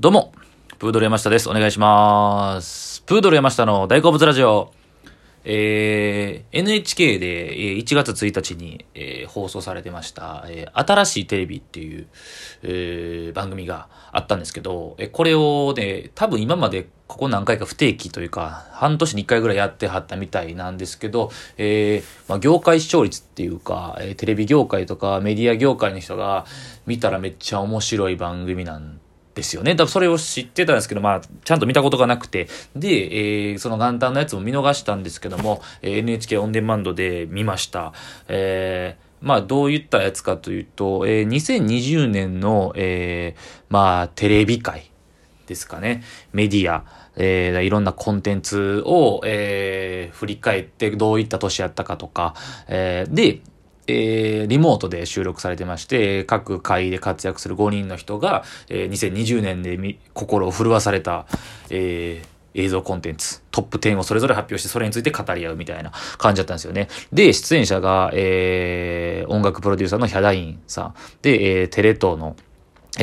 どうも、プードル山下です。お願いします。プードル山下の大好物ラジオ。えー、NHK で1月1日に、えー放送されてました、えー新しいテレビっていう、えー番組があったんですけど、えーこれをね、多分今までここ何回か不定期というか、半年に1回ぐらいやってはったみたいなんですけど、えーまあ、業界視聴率っていうか、えーテレビ業界とかメディア業界の人が見たらめっちゃ面白い番組なんですよね。だからそれを知ってたんですけど、まあ、ちゃんと見たことがなくて、で、えーその元旦のやつも見逃したんですけども、え NHK オンデマンドで見ました。えーまあ、どういったやつかというと、えー2020年の、えーまあ、テレビ界ですかね。メディア、えーいろんなコンテンツを、えー振り返ってどういった年やったかとか、えーで、えーリモートで収録されてまして、各会で活躍する5人の人が、えー2020年で心を震わされた、えー映像コンテンツ、トップ10をそれぞれ発表して、それについて語り合うみたいな感じだったんですよね。で、出演者が、えー音楽プロデューサーのヒャダインさん、で、えーテレ東の、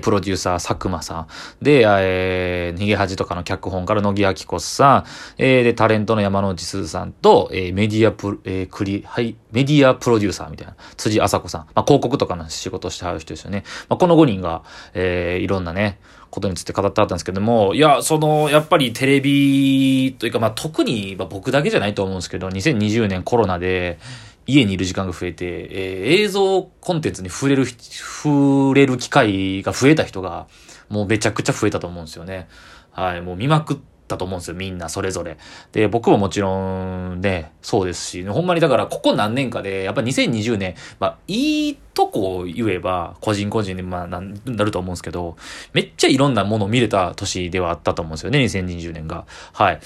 プロデューサー、佐久間さん。で、えー、逃げ恥とかの脚本から野木明子さん。えー、で、タレントの山之内すずさんと、えーメディアプロ、えークリ、はい、メディアプロデューサーみたいな、辻麻子さん。まあ、広告とかの仕事してはる人ですよね。まあ、この5人が、えーいろんなね、ことについて語ってあったんですけども、いや、その、やっぱりテレビというか、まあ、特に、まあ、僕だけじゃないと思うんですけど、2020年コロナで、家にいる時間が増えて、えー映像コンテンツに触れる、触れる機会が増えた人が、もうめちゃくちゃ増えたと思うんですよね。はい、もう見まくったと思うんですよ、みんな、それぞれ。で、僕ももちろんね、そうですし、ほんまにだから、ここ何年かで、やっぱ2020年、まあ、いいとこを言えば、個人個人で、まあ、なると思うんですけど、めっちゃいろんなもの見れた年ではあったと思うんですよね、2020年が。はい。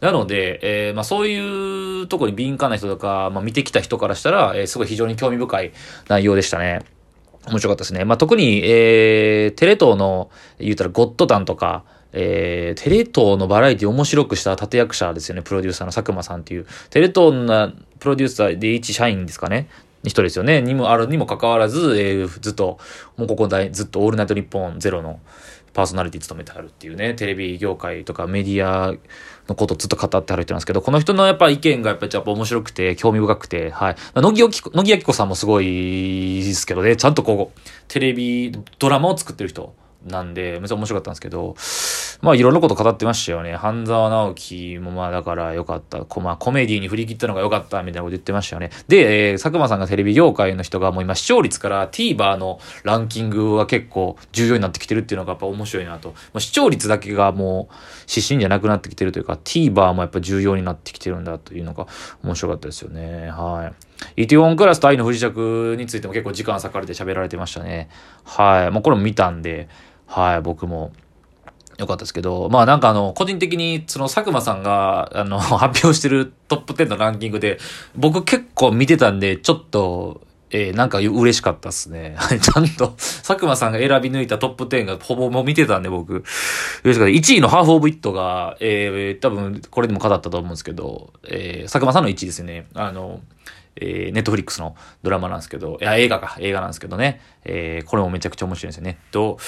なので、えーまあそういうとこに敏感な人とか、まあ見てきた人からしたら、えーすごい非常に興味深い内容でしたね。面白かったですね。まあ特に、えー、テレ東の、言うたらゴッドタンとか、えー、テレ東のバラエティ面白くした立役者ですよね、プロデューサーの佐久間さんっていう。テレ東のプロデューサーで一社員ですかね。人ですよね。にもあるにもかかわらず、えーずっと、もうここだずっとオールナイトニッポンゼロのパーソナリティ務めてあるっていうね、テレビ業界とかメディアのことをずっと語ってある人なんですけど、この人のやっぱ意見がやっぱり面白くて、興味深くて、はい。まあ乃木明子、乃木明子さんもすごいですけどね、ちゃんとこう、テレビ、ドラマを作ってる人なんで、めっちゃ面白かったんですけど、まあいろんなこと語ってましたよね。半沢直樹もまあだから良かった。こまあコメディに振り切ったのが良かったみたいなこと言ってましたよね。で、えー佐久間さんがテレビ業界の人がもう今視聴率から TVer のランキングは結構重要になってきてるっていうのがやっぱ面白いなと。まあ、視聴率だけがもう指針じゃなくなってきてるというか TVer もやっぱ重要になってきてるんだというのが面白かったですよね。はい。イテウォンクラスと愛の不時着についても結構時間割かれて喋られてましたね。はい。もうこれも見たんで、はい、僕も。よかったですけど、まあなんかあの、個人的にその佐久間さんが、あの、発表してるトップ10のランキングで、僕結構見てたんで、ちょっと、えーなんか嬉しかったっすね。ちゃんと、佐久間さんが選び抜いたトップ10がほぼもう見てたんで僕、嬉しかった。1位のハーフオブイットが、えー多分これでも語ったと思うんですけど、えー佐久間さんの1位ですね。あの、えー、ネットフリックスのドラマなんですけど、いや、映画か、映画なんですけどね。えーこれもめちゃくちゃ面白いんですよね。と、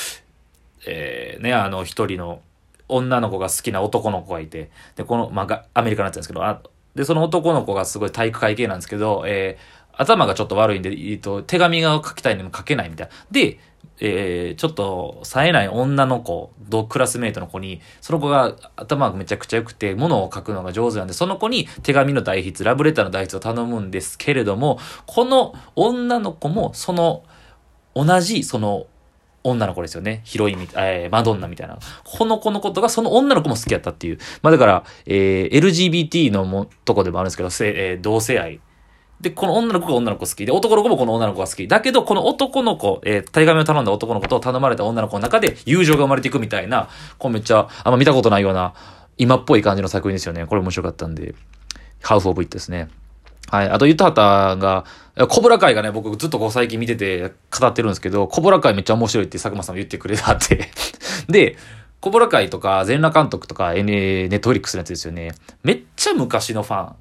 えーね、あの、一人の女の子が好きな男の子がいて、で、この、まあ、アメリカのやつなんですけど、あで、その男の子がすごい体育会系なんですけど、えー頭がちょっと悪いんで、えっと、手紙が書きたいのにも書けないみたいな。で、えーちょっと、冴えない女の子、同クラスメイトの子に、その子が頭がめちゃくちゃ良くて、物を書くのが上手なんで、その子に手紙の代筆、ラブレターの代筆を頼むんですけれども、この女の子も、その、同じ、その、女の子ですよね。ヒロインみたい、えーマドンナみたいな。この子のことが、その女の子も好きやったっていう。まあだから、えー LGBT のも、とこでもあるんですけど、せえー同性愛。で、この女の子が女の子好き。で、男の子もこの女の子が好き。だけど、この男の子、えー、手紙を頼んだ男の子と頼まれた女の子の中で友情が生まれていくみたいな、こうめっちゃ、あんま見たことないような、今っぽい感じの作品ですよね。これ面白かったんで、ハウスオブイットですね。はい。あと、言ったはたが、コブラ会がね、僕ずっとこう最近見てて語ってるんですけど、コブラ会めっちゃ面白いって佐久間さんも言ってくれたって。で、コブラ会とか、全裸監督とか、N、ネットフリックスのやつですよね。めっちゃ昔のファン。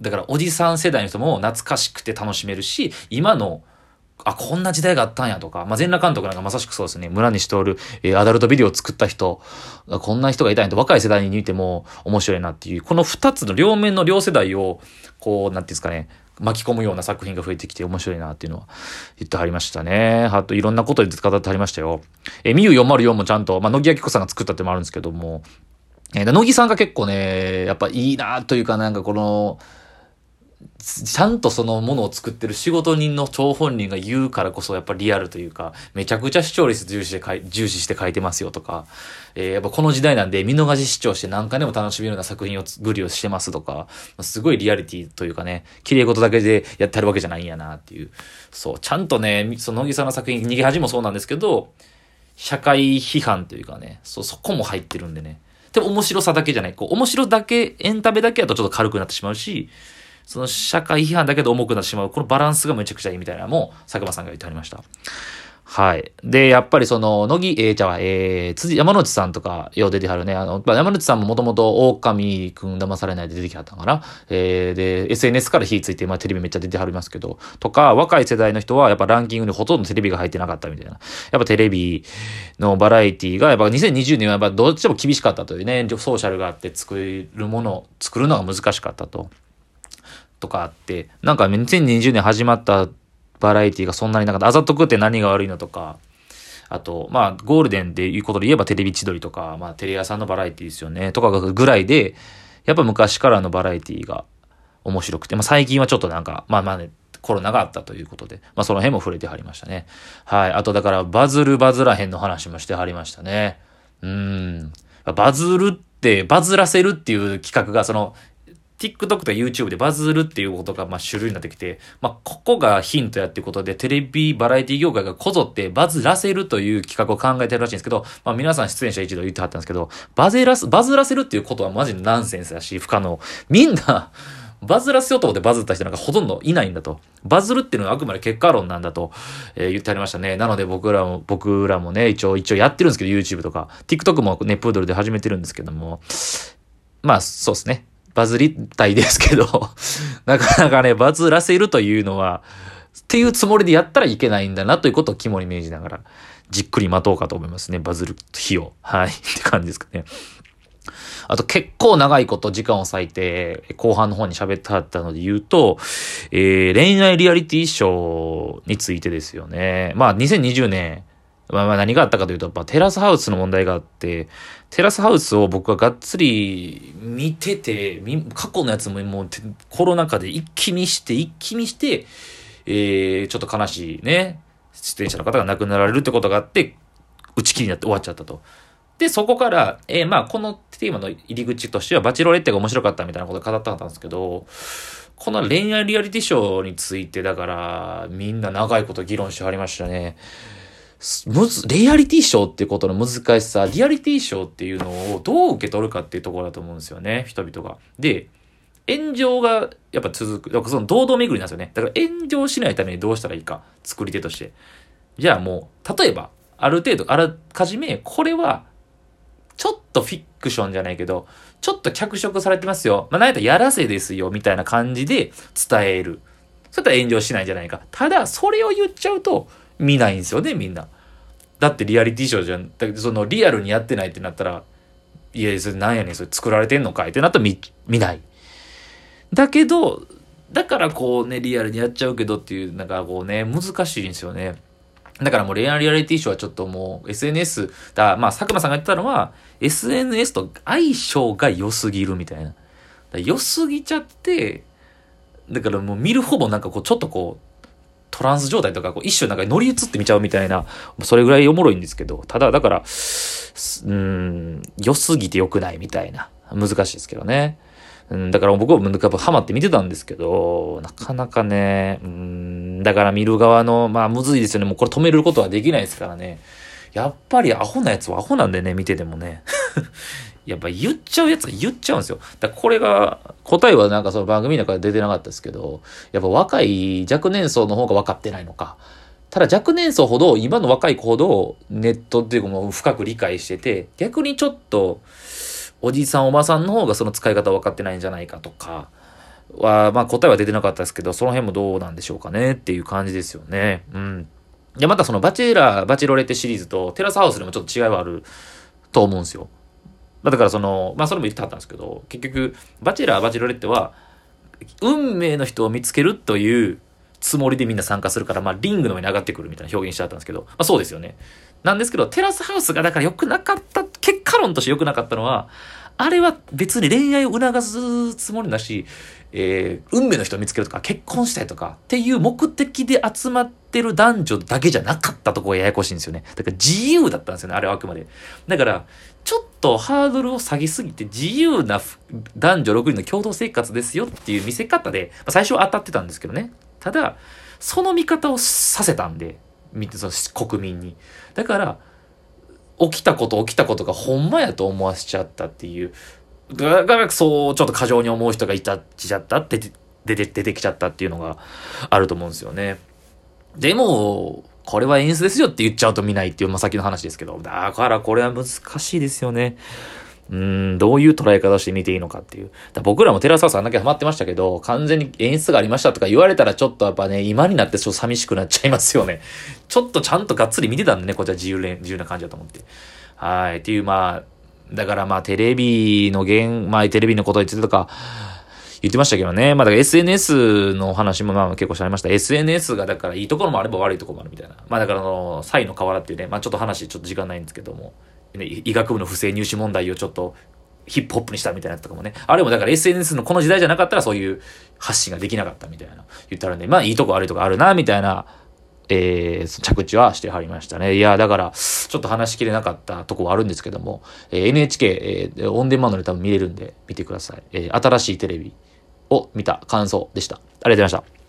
だから、おじさん世代の人も懐かしくて楽しめるし、今のあ、こんな時代があったんやとか、まあ、全裸監督なんかまさしくそうですね。村西徹、えー、アダルトビデオを作った人、こんな人がいたんやと若い世代に見ても面白いなっていう、この二つの両面の両世代を、こう、なんていうんですかね、巻き込むような作品が増えてきて面白いなっていうのは言ってはりましたね。あといろんなことで語ってはりましたよ。えー、ミュー404もちゃんと、まあ、乃木明子さんが作ったってもあるんですけども、えー、乃木さんが結構ね、やっぱいいなというかなんかこの、ちゃんとそのものを作ってる仕事人の張本人が言うからこそやっぱリアルというか、めちゃくちゃ視聴率重視で書い重視して書いてますよとか、えー、やっぱこの時代なんで見逃し視聴して何回でも楽しめるような作品をグリをしてますとか、すごいリアリティというかね、綺麗事だけでやってあるわけじゃないんやなっていう。そう、ちゃんとね、その乃木さんの作品、逃げ恥もそうなんですけど、社会批判というかね、そう、そこも入ってるんでね。でも面白さだけじゃない。こう、面白だけ、エンタメだけだとちょっと軽くなってしまうし、その社会批判だけど重くなってしまう、このバランスがめちゃくちゃいいみたいなのも、佐久間さんが言ってありました。はい。で、やっぱりその、乃木、えー、じゃあ、えー、辻、山内さんとか、よう出てはるね。あの、山内さんももともと、狼くん騙されないで出てきはったんかな。えー、で、SNS から火ついて、まあ、テレビめっちゃ出てはりますけど、とか、若い世代の人は、やっぱランキングにほとんどテレビが入ってなかったみたいな。やっぱテレビのバラエティが、やっぱ2020年はやっぱどっちも厳しかったというね、ソーシャルがあって作るもの、作るのが難しかったと。とかあって、なんか2020年始まったバラエティがそんなになかった。あざとくって何が悪いのとか、あと、まあ、ゴールデンでいうことで言えばテレビ千鳥とか、まあ、テレ朝のバラエティですよね。とかぐらいで、やっぱ昔からのバラエティが面白くて、まあ、最近はちょっとなんか、まあまあね、コロナがあったということで、まあ、その辺も触れてはりましたね。はい。あと、だから、バズるバズらへんの話もしてはりましたね。うん。バズるって、バズらせるっていう企画が、その、TikTok と YouTube でバズるっていうことが、まあ、主流になってきて、まあ、ここがヒントやっていうことで、テレビ、バラエティ業界がこぞってバズらせるという企画を考えてるらしいんですけど、まあ、皆さん出演者一度言ってはったんですけど、バズらす、バズらせるっていうことはマジナンセンスだし、不可能。みんなバズらせようと思ってバズった人なんかほとんどいないんだと。バズるっていうのはあくまで結果論なんだと、えー、言ってありましたね。なので僕らも、僕らもね、一応、一応やってるんですけど、YouTube とか。TikTok もね、プードルで始めてるんですけども。まあ、そうですね。バズりたいですけど なかなかね、バズらせるというのは、っていうつもりでやったらいけないんだなということを肝に銘じながら、じっくり待とうかと思いますね。バズる日を。はい。って感じですかね。あと結構長いこと時間を割いて、後半の方に喋ってはったので言うと、えー、恋愛リアリティショーについてですよね。まあ2020年、まあ、まあ何があったかというと、まあ、テラスハウスの問題があって、テラスハウスを僕はがっつり見てて、過去のやつももうコロナ禍で一気見して、一気見して、えー、ちょっと悲しいね、出演者の方が亡くなられるってことがあって、打ち切りになって終わっちゃったと。で、そこから、えー、まあ、このテーマの入り口としては、バチロレッテが面白かったみたいなことを語ったんですけど、この恋愛リアリティショーについて、だから、みんな長いこと議論してはりましたね。むず、レアリティショーっていうことの難しさ、リアリティショーっていうのをどう受け取るかっていうところだと思うんですよね、人々が。で、炎上がやっぱ続く。だからその堂々巡りなんですよね。だから炎上しないためにどうしたらいいか、作り手として。じゃあもう、例えば、ある程度、あらかじめ、これは、ちょっとフィクションじゃないけど、ちょっと脚色されてますよ。まあ、なんやらやらせですよ、みたいな感じで伝える。そういったら炎上しないんじゃないか。ただ、それを言っちゃうと、見ないんですよね、みんな。だってリアリティショーじゃん。だけどそのリアルにやってないってなったら、いや、それなんやねん、それ作られてんのかいってなったら見、見ない。だけど、だからこうね、リアルにやっちゃうけどっていう、なんかこうね、難しいんですよね。だからもう恋愛リアリティショーはちょっともう SNS、だまあ佐久間さんが言ってたのは、SNS と相性が良すぎるみたいな。良すぎちゃって、だからもう見るほぼなんかこうちょっとこう、トランス状態とか、こう一瞬なんか乗り移って見ちゃうみたいな、それぐらいおもろいんですけど、ただ、だから、うん、良すぎて良くないみたいな、難しいですけどね。うん、だから僕はハマって見てたんですけど、なかなかね、うん、だから見る側の、まあむずいですよね。もうこれ止めることはできないですからね。やっぱりアホなやつはアホなんでね、見ててもね。やっぱ言っちゃうやつが言っちゃうんですよ。だこれが、答えはなんかその番組の中で出てなかったですけど、やっぱ若い若年層の方が分かってないのか。ただ若年層ほど、今の若い子ほどネットっていうかもう深く理解してて、逆にちょっと、おじさんおばさんの方がその使い方分かってないんじゃないかとか、は、まあ答えは出てなかったですけど、その辺もどうなんでしょうかねっていう感じですよね。うん。で、またそのバチェラー、バチェロレッテシリーズとテラスハウスでもちょっと違いはあると思うんですよ。だからその、まあそれも言ってはったんですけど、結局、バチェラー、バチェロレッテは、運命の人を見つけるというつもりでみんな参加するから、まあリングの上に上がってくるみたいな表現してあったんですけど、まあそうですよね。なんですけど、テラスハウスがだから良くなかった、結果論として良くなかったのは、あれは別に恋愛を促すつもりなし、えー、運命の人を見つけるとか、結婚したいとかっていう目的で集まってる男女だけじゃなかったとこがややこしいんですよね。だから自由だったんですよね、あれはあくまで。だから、ちょっとハードルを下げすぎて自由な男女6人の共同生活ですよっていう見せ方で、まあ、最初は当たってたんですけどね。ただ、その見方をさせたんで、その国民に。だから、起きたこと起きたことがほんまやと思わせちゃったっていう。だからそう、ちょっと過剰に思う人がいたちちゃったって出て、出てきちゃったっていうのがあると思うんですよね。でも、これは演出ですよって言っちゃうと見ないっていう、まあ、先の話ですけど、だからこれは難しいですよね。うん、どういう捉え方して見ていいのかっていう。僕らもテラスハウスあんだけハマってましたけど、完全に演出がありましたとか言われたらちょっとやっぱね、今になってちょっと寂しくなっちゃいますよね。ちょっとちゃんとがっつり見てたんでね、こっちは自由自由な感じだと思って。はい。っていう、まあ、だからまあテレビの現、まあテレビのことについてとか、言ってましたけどね。まあだから SNS の話もまあ結構しゃれました。SNS がだからいいところもあれば悪いところもあるみたいな。まあだからあの、サイの河原っていうね、まあちょっと話ちょっと時間ないんですけども、医学部の不正入試問題をちょっとヒップホップにしたみたいなとかもね。あれもだから SNS のこの時代じゃなかったらそういう発信ができなかったみたいな言ったらね、まあいいとこ悪いとこあるな、みたいな、えー、着地はしてはりましたね。いや、だから、ちょっと話しきれなかったとこはあるんですけども、えー、NHK、えー、オンデマンドで多分見れるんで見てください。えー、新しいテレビを見た感想でした。ありがとうございました。